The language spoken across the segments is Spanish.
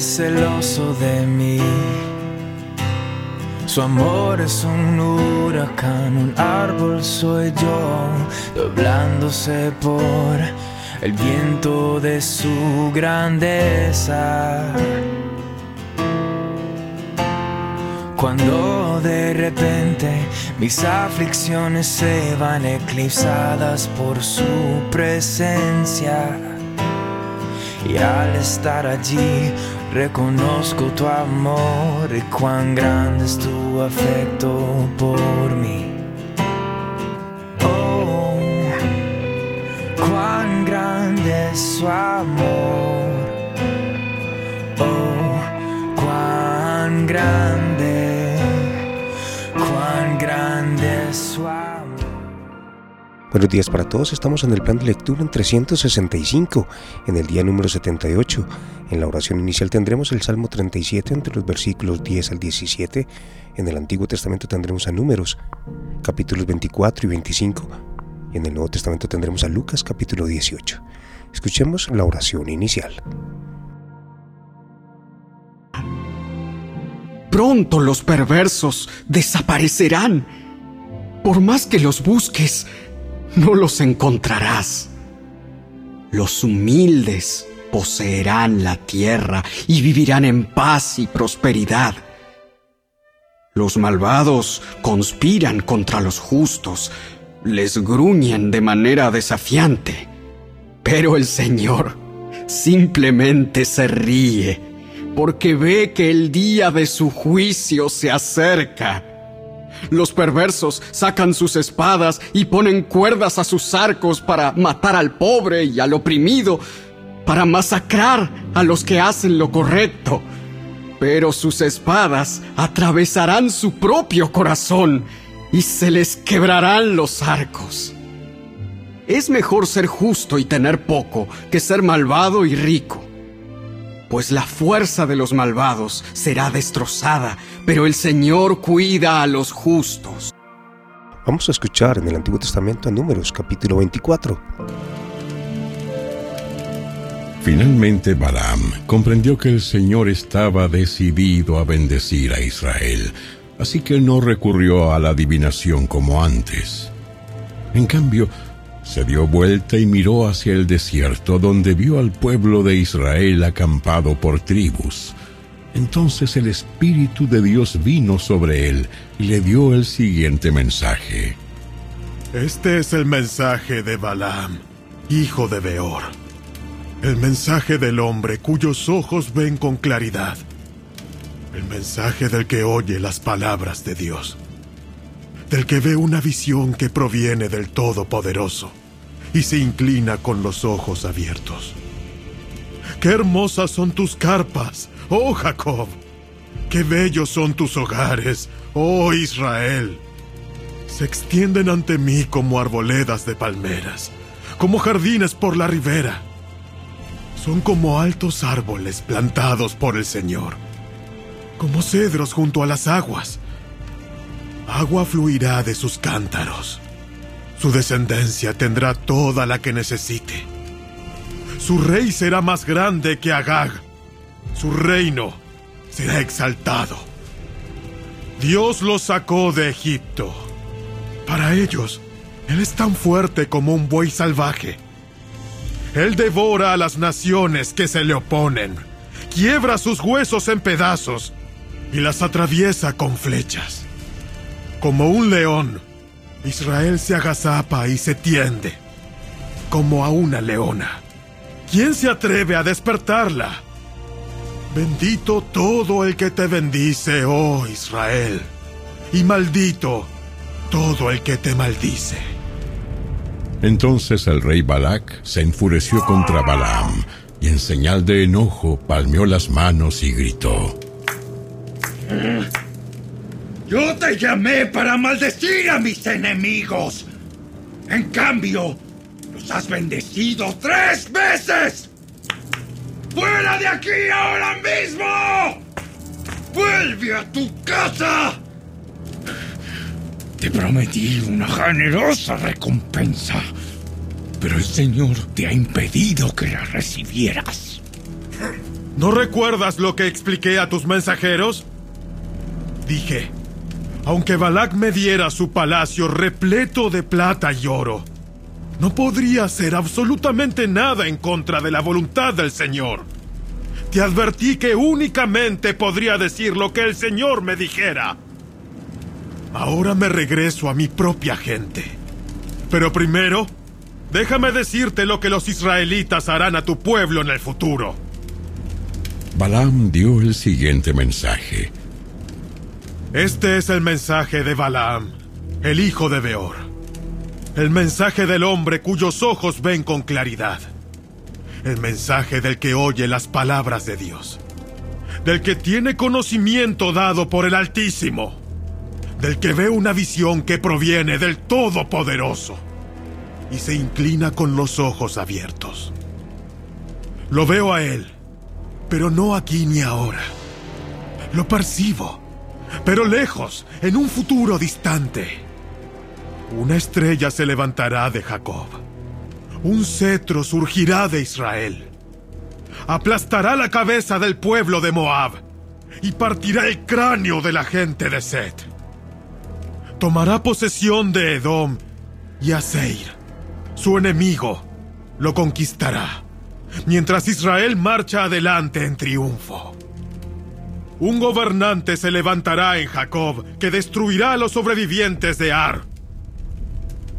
celoso de mí. Su amor es un huracán, un árbol soy yo, doblándose por el viento de su grandeza. Cuando de repente mis aflicciones se van eclipsadas por su presencia. Y al estar allí reconozco tu amor y cuán grande es tu afecto por mí. Oh, cuán grande es su amor. Oh, cuán grande, Buenos días para todos, estamos en el plan de lectura en 365, en el día número 78. En la oración inicial tendremos el Salmo 37 entre los versículos 10 al 17. En el Antiguo Testamento tendremos a Números, capítulos 24 y 25. Y en el Nuevo Testamento tendremos a Lucas, capítulo 18. Escuchemos la oración inicial. Pronto los perversos desaparecerán. Por más que los busques, no los encontrarás. Los humildes poseerán la tierra y vivirán en paz y prosperidad. Los malvados conspiran contra los justos, les gruñen de manera desafiante, pero el Señor simplemente se ríe porque ve que el día de su juicio se acerca. Los perversos sacan sus espadas y ponen cuerdas a sus arcos para matar al pobre y al oprimido, para masacrar a los que hacen lo correcto. Pero sus espadas atravesarán su propio corazón y se les quebrarán los arcos. Es mejor ser justo y tener poco que ser malvado y rico pues la fuerza de los malvados será destrozada, pero el Señor cuida a los justos. Vamos a escuchar en el Antiguo Testamento a Números capítulo 24. Finalmente Balaam comprendió que el Señor estaba decidido a bendecir a Israel, así que no recurrió a la adivinación como antes. En cambio, se dio vuelta y miró hacia el desierto, donde vio al pueblo de Israel acampado por tribus. Entonces el Espíritu de Dios vino sobre él y le dio el siguiente mensaje. Este es el mensaje de Balaam, hijo de Beor. El mensaje del hombre cuyos ojos ven con claridad. El mensaje del que oye las palabras de Dios. Del que ve una visión que proviene del Todopoderoso y se inclina con los ojos abiertos. Qué hermosas son tus carpas, oh Jacob. Qué bellos son tus hogares, oh Israel. Se extienden ante mí como arboledas de palmeras, como jardines por la ribera. Son como altos árboles plantados por el Señor, como cedros junto a las aguas. Agua fluirá de sus cántaros. Su descendencia tendrá toda la que necesite. Su rey será más grande que Agag. Su reino será exaltado. Dios los sacó de Egipto. Para ellos, Él es tan fuerte como un buey salvaje. Él devora a las naciones que se le oponen, quiebra sus huesos en pedazos y las atraviesa con flechas. Como un león, Israel se agazapa y se tiende, como a una leona. ¿Quién se atreve a despertarla? Bendito todo el que te bendice, oh Israel, y maldito todo el que te maldice. Entonces el rey Balac se enfureció contra Balaam y en señal de enojo palmeó las manos y gritó. Yo te llamé para maldecir a mis enemigos. En cambio, los has bendecido tres veces. ¡Fuera de aquí ahora mismo! ¡Vuelve a tu casa! Te prometí una generosa recompensa, pero el Señor te ha impedido que la recibieras. ¿No recuerdas lo que expliqué a tus mensajeros? Dije, aunque Balak me diera su palacio repleto de plata y oro, no podría hacer absolutamente nada en contra de la voluntad del Señor. Te advertí que únicamente podría decir lo que el Señor me dijera. Ahora me regreso a mi propia gente. Pero primero, déjame decirte lo que los israelitas harán a tu pueblo en el futuro. Balaam dio el siguiente mensaje. Este es el mensaje de Balaam, el hijo de Beor. El mensaje del hombre cuyos ojos ven con claridad. El mensaje del que oye las palabras de Dios. Del que tiene conocimiento dado por el Altísimo del que ve una visión que proviene del Todopoderoso y se inclina con los ojos abiertos. Lo veo a él, pero no aquí ni ahora. Lo percibo, pero lejos, en un futuro distante. Una estrella se levantará de Jacob. Un cetro surgirá de Israel. Aplastará la cabeza del pueblo de Moab y partirá el cráneo de la gente de Set tomará posesión de Edom y Aseir. Su enemigo lo conquistará, mientras Israel marcha adelante en triunfo. Un gobernante se levantará en Jacob que destruirá a los sobrevivientes de Ar.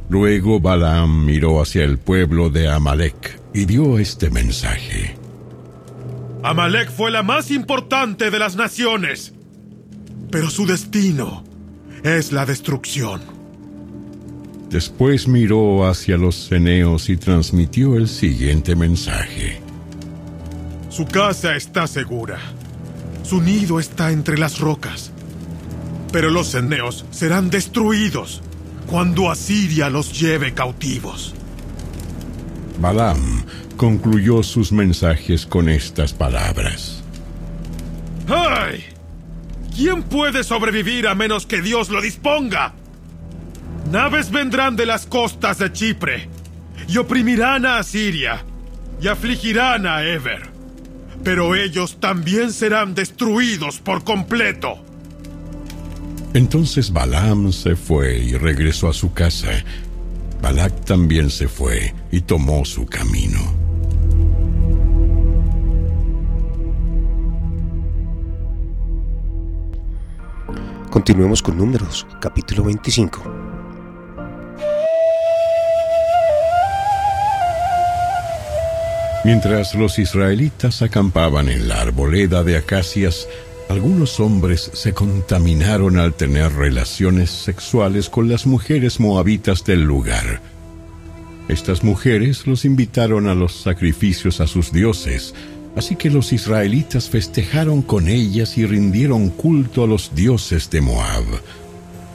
Luego Balaam miró hacia el pueblo de Amalek y dio este mensaje. Amalek fue la más importante de las naciones, pero su destino es la destrucción. Después miró hacia los ceneos y transmitió el siguiente mensaje. Su casa está segura. Su nido está entre las rocas. Pero los ceneos serán destruidos cuando Asiria los lleve cautivos. Balaam concluyó sus mensajes con estas palabras. ¡Ay! ¿Quién puede sobrevivir a menos que Dios lo disponga? Naves vendrán de las costas de Chipre y oprimirán a Asiria y afligirán a Eber. Pero ellos también serán destruidos por completo. Entonces Balaam se fue y regresó a su casa. Balak también se fue y tomó su camino. Continuemos con números, capítulo 25. Mientras los israelitas acampaban en la arboleda de acacias, algunos hombres se contaminaron al tener relaciones sexuales con las mujeres moabitas del lugar. Estas mujeres los invitaron a los sacrificios a sus dioses, Así que los israelitas festejaron con ellas y rindieron culto a los dioses de Moab.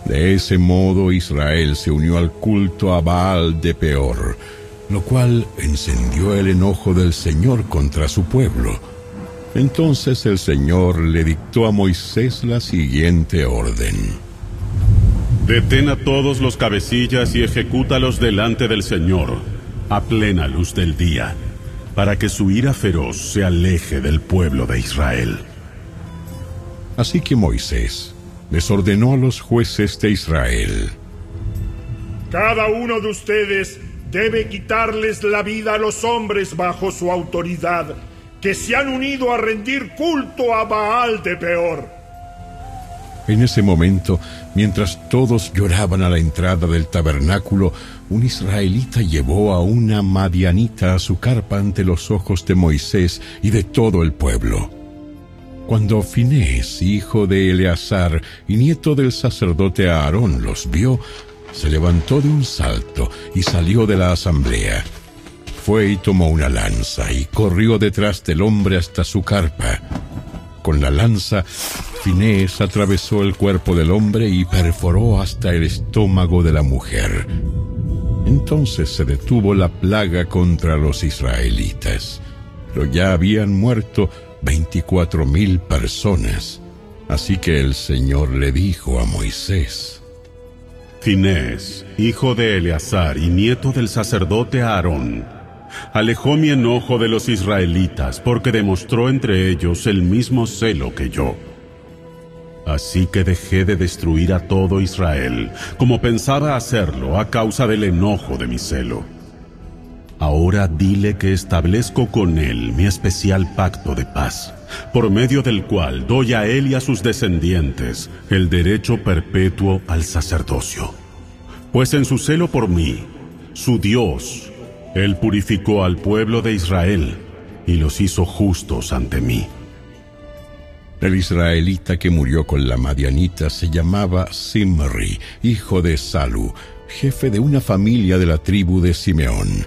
De ese modo Israel se unió al culto a Baal de Peor, lo cual encendió el enojo del Señor contra su pueblo. Entonces el Señor le dictó a Moisés la siguiente orden. Detén a todos los cabecillas y ejecútalos delante del Señor, a plena luz del día para que su ira feroz se aleje del pueblo de Israel. Así que Moisés les ordenó a los jueces de Israel. Cada uno de ustedes debe quitarles la vida a los hombres bajo su autoridad, que se han unido a rendir culto a Baal de Peor. En ese momento, mientras todos lloraban a la entrada del tabernáculo, un israelita llevó a una madianita a su carpa ante los ojos de Moisés y de todo el pueblo. Cuando Finés, hijo de Eleazar y nieto del sacerdote Aarón, los vio, se levantó de un salto y salió de la asamblea. Fue y tomó una lanza y corrió detrás del hombre hasta su carpa. Con la lanza, Finés atravesó el cuerpo del hombre y perforó hasta el estómago de la mujer. Entonces se detuvo la plaga contra los israelitas, pero ya habían muerto veinticuatro mil personas. Así que el Señor le dijo a Moisés, Finés, hijo de Eleazar y nieto del sacerdote Aarón, alejó mi enojo de los israelitas porque demostró entre ellos el mismo celo que yo. Así que dejé de destruir a todo Israel, como pensaba hacerlo a causa del enojo de mi celo. Ahora dile que establezco con él mi especial pacto de paz, por medio del cual doy a él y a sus descendientes el derecho perpetuo al sacerdocio. Pues en su celo por mí, su Dios, él purificó al pueblo de Israel y los hizo justos ante mí. El israelita que murió con la madianita se llamaba Simri, hijo de Salu, jefe de una familia de la tribu de Simeón.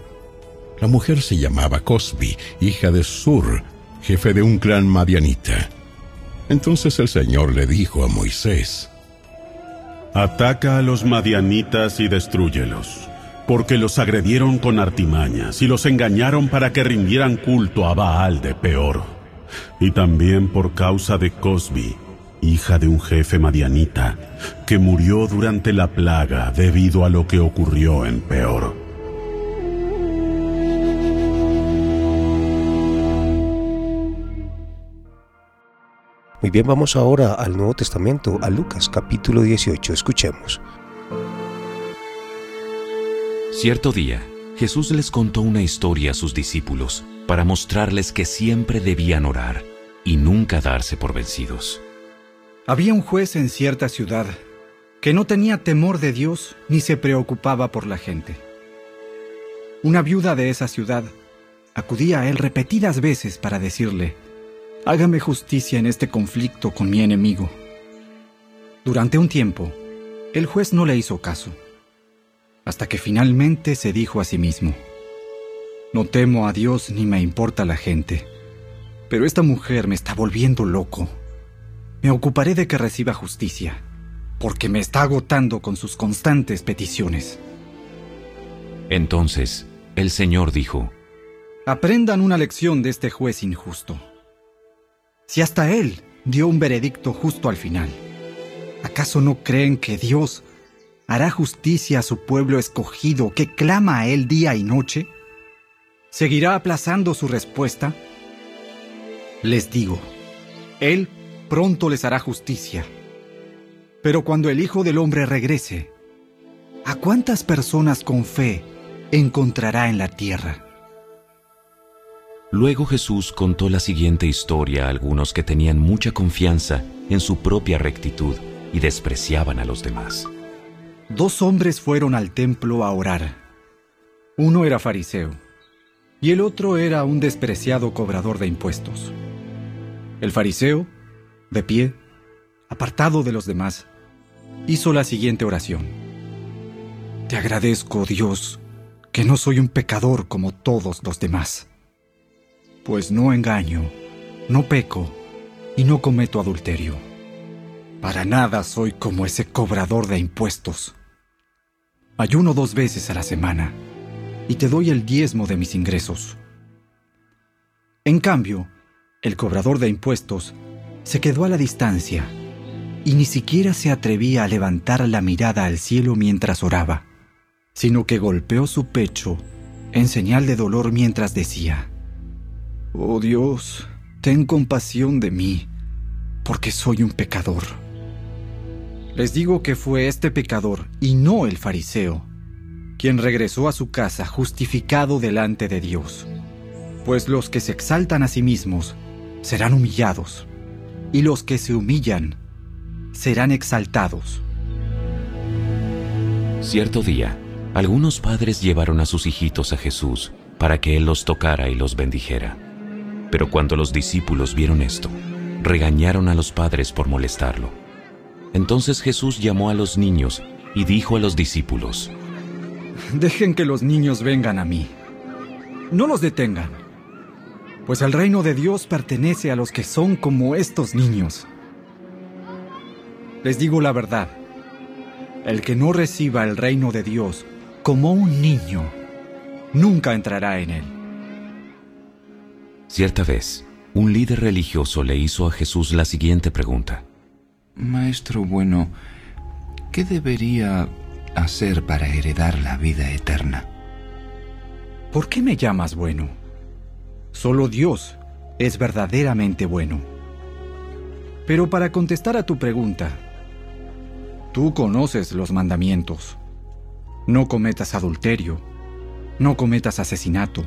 La mujer se llamaba Cosbi, hija de Sur, jefe de un clan madianita. Entonces el Señor le dijo a Moisés, Ataca a los madianitas y destruyelos, porque los agredieron con artimañas y los engañaron para que rindieran culto a Baal de Peor y también por causa de Cosbi, hija de un jefe madianita, que murió durante la plaga debido a lo que ocurrió en Peor. Muy bien, vamos ahora al Nuevo Testamento, a Lucas capítulo 18. Escuchemos. Cierto día, Jesús les contó una historia a sus discípulos para mostrarles que siempre debían orar y nunca darse por vencidos. Había un juez en cierta ciudad que no tenía temor de Dios ni se preocupaba por la gente. Una viuda de esa ciudad acudía a él repetidas veces para decirle, hágame justicia en este conflicto con mi enemigo. Durante un tiempo, el juez no le hizo caso, hasta que finalmente se dijo a sí mismo, no temo a Dios ni me importa la gente. Pero esta mujer me está volviendo loco. Me ocuparé de que reciba justicia, porque me está agotando con sus constantes peticiones. Entonces, el Señor dijo, Aprendan una lección de este juez injusto. Si hasta él dio un veredicto justo al final, ¿acaso no creen que Dios hará justicia a su pueblo escogido que clama a él día y noche? ¿Seguirá aplazando su respuesta? Les digo, Él pronto les hará justicia. Pero cuando el Hijo del Hombre regrese, ¿a cuántas personas con fe encontrará en la tierra? Luego Jesús contó la siguiente historia a algunos que tenían mucha confianza en su propia rectitud y despreciaban a los demás. Dos hombres fueron al templo a orar. Uno era fariseo y el otro era un despreciado cobrador de impuestos. El fariseo, de pie, apartado de los demás, hizo la siguiente oración. Te agradezco, Dios, que no soy un pecador como todos los demás, pues no engaño, no peco y no cometo adulterio. Para nada soy como ese cobrador de impuestos. Ayuno dos veces a la semana y te doy el diezmo de mis ingresos. En cambio, el cobrador de impuestos se quedó a la distancia y ni siquiera se atrevía a levantar la mirada al cielo mientras oraba, sino que golpeó su pecho en señal de dolor mientras decía, Oh Dios, ten compasión de mí, porque soy un pecador. Les digo que fue este pecador y no el fariseo quien regresó a su casa justificado delante de Dios. Pues los que se exaltan a sí mismos serán humillados, y los que se humillan serán exaltados. Cierto día, algunos padres llevaron a sus hijitos a Jesús para que Él los tocara y los bendijera. Pero cuando los discípulos vieron esto, regañaron a los padres por molestarlo. Entonces Jesús llamó a los niños y dijo a los discípulos, Dejen que los niños vengan a mí. No los detengan, pues el reino de Dios pertenece a los que son como estos niños. Les digo la verdad, el que no reciba el reino de Dios como un niño, nunca entrará en él. Cierta vez, un líder religioso le hizo a Jesús la siguiente pregunta. Maestro bueno, ¿qué debería hacer para heredar la vida eterna? ¿por qué me llamas bueno? Solo Dios es verdaderamente bueno. Pero para contestar a tu pregunta, tú conoces los mandamientos. No cometas adulterio, no cometas asesinato,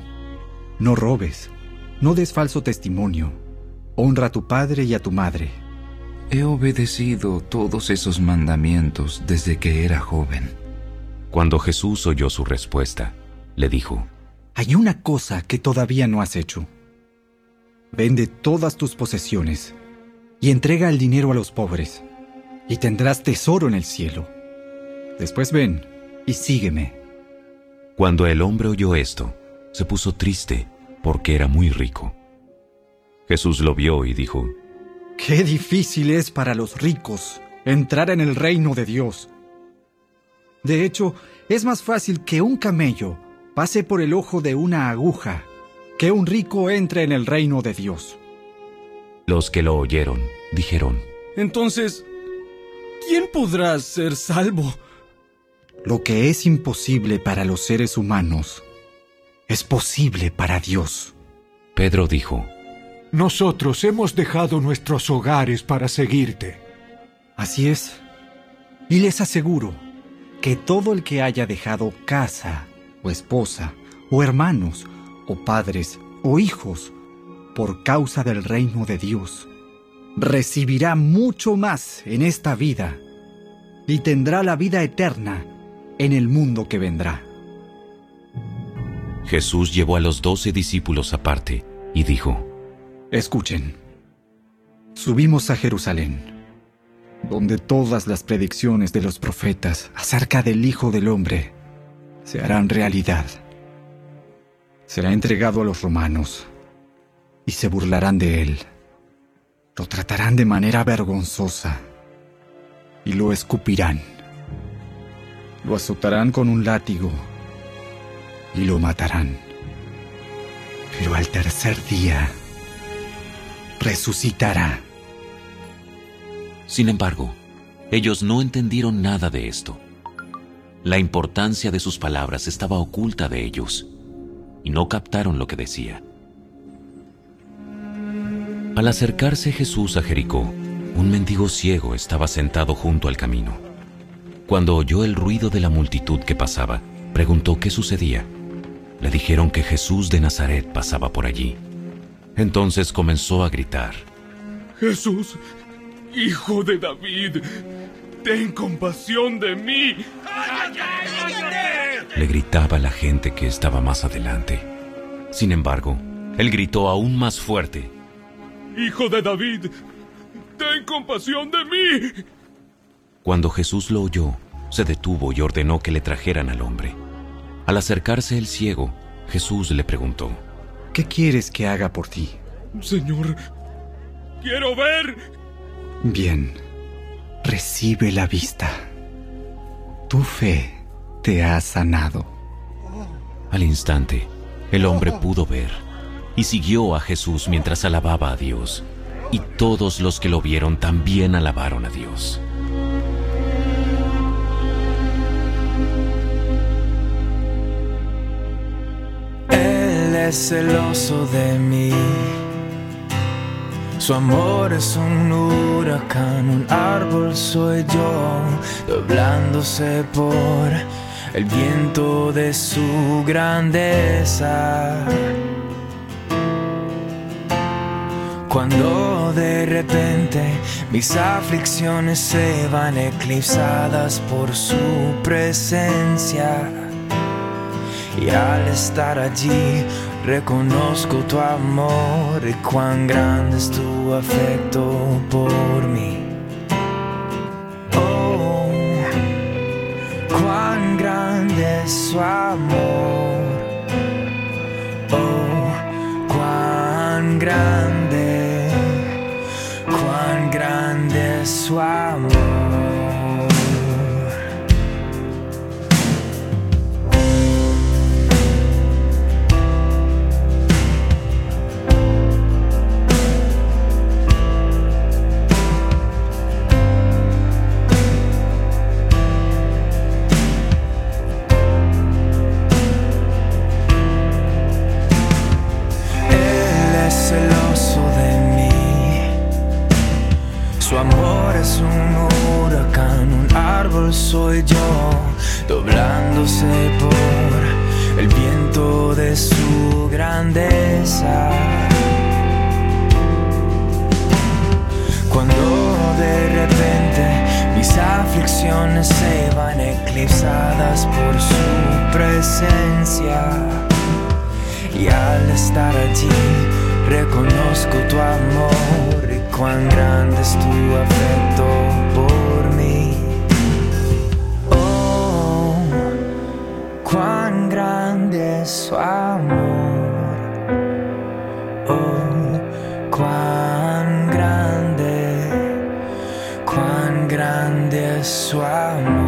no robes, no des falso testimonio, honra a tu padre y a tu madre. He obedecido todos esos mandamientos desde que era joven. Cuando Jesús oyó su respuesta, le dijo, Hay una cosa que todavía no has hecho. Vende todas tus posesiones y entrega el dinero a los pobres, y tendrás tesoro en el cielo. Después ven y sígueme. Cuando el hombre oyó esto, se puso triste porque era muy rico. Jesús lo vio y dijo, Qué difícil es para los ricos entrar en el reino de Dios. De hecho, es más fácil que un camello pase por el ojo de una aguja que un rico entre en el reino de Dios. Los que lo oyeron dijeron, Entonces, ¿quién podrá ser salvo? Lo que es imposible para los seres humanos es posible para Dios. Pedro dijo, Nosotros hemos dejado nuestros hogares para seguirte. Así es. Y les aseguro que todo el que haya dejado casa, o esposa, o hermanos, o padres, o hijos, por causa del reino de Dios, recibirá mucho más en esta vida y tendrá la vida eterna en el mundo que vendrá. Jesús llevó a los doce discípulos aparte y dijo, Escuchen, subimos a Jerusalén, donde todas las predicciones de los profetas acerca del Hijo del Hombre se harán realidad. Será entregado a los romanos y se burlarán de él. Lo tratarán de manera vergonzosa y lo escupirán. Lo azotarán con un látigo y lo matarán. Pero al tercer día resucitará. Sin embargo, ellos no entendieron nada de esto. La importancia de sus palabras estaba oculta de ellos y no captaron lo que decía. Al acercarse Jesús a Jericó, un mendigo ciego estaba sentado junto al camino. Cuando oyó el ruido de la multitud que pasaba, preguntó qué sucedía. Le dijeron que Jesús de Nazaret pasaba por allí. Entonces comenzó a gritar. Jesús, hijo de David, ten compasión de mí. Le gritaba la gente que estaba más adelante. Sin embargo, él gritó aún más fuerte. Hijo de David, ten compasión de mí. Cuando Jesús lo oyó, se detuvo y ordenó que le trajeran al hombre. Al acercarse el ciego, Jesús le preguntó, ¿Qué quieres que haga por ti? Señor, quiero ver. Bien, recibe la vista. Tu fe te ha sanado. Al instante, el hombre pudo ver y siguió a Jesús mientras alababa a Dios. Y todos los que lo vieron también alabaron a Dios. Celoso de mí. Su amor es un huracán, un árbol soy yo, doblándose por el viento de su grandeza. Cuando de repente mis aflicciones se van eclipsadas por su presencia. Y al estar allí reconozco tu amor y cuán grande es tu afecto por mí. Oh, cuán grande es su amor. Oh, cuán grande, cuán grande es su amor. Se van eclipsadas por su presencia y al estar allí reconozco tu amor y cuán grande es tu afecto por mí. Oh, cuán grande es su amor. Grande es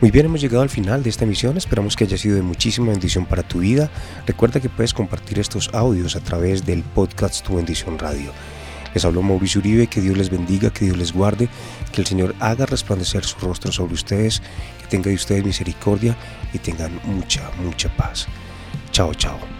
Muy bien, hemos llegado al final de esta emisión. Esperamos que haya sido de muchísima bendición para tu vida. Recuerda que puedes compartir estos audios a través del podcast Tu Bendición Radio. Les habló Mauricio Uribe, que Dios les bendiga, que Dios les guarde, que el Señor haga resplandecer su rostro sobre ustedes, que tenga de ustedes misericordia y tengan mucha, mucha paz. Chao, chao.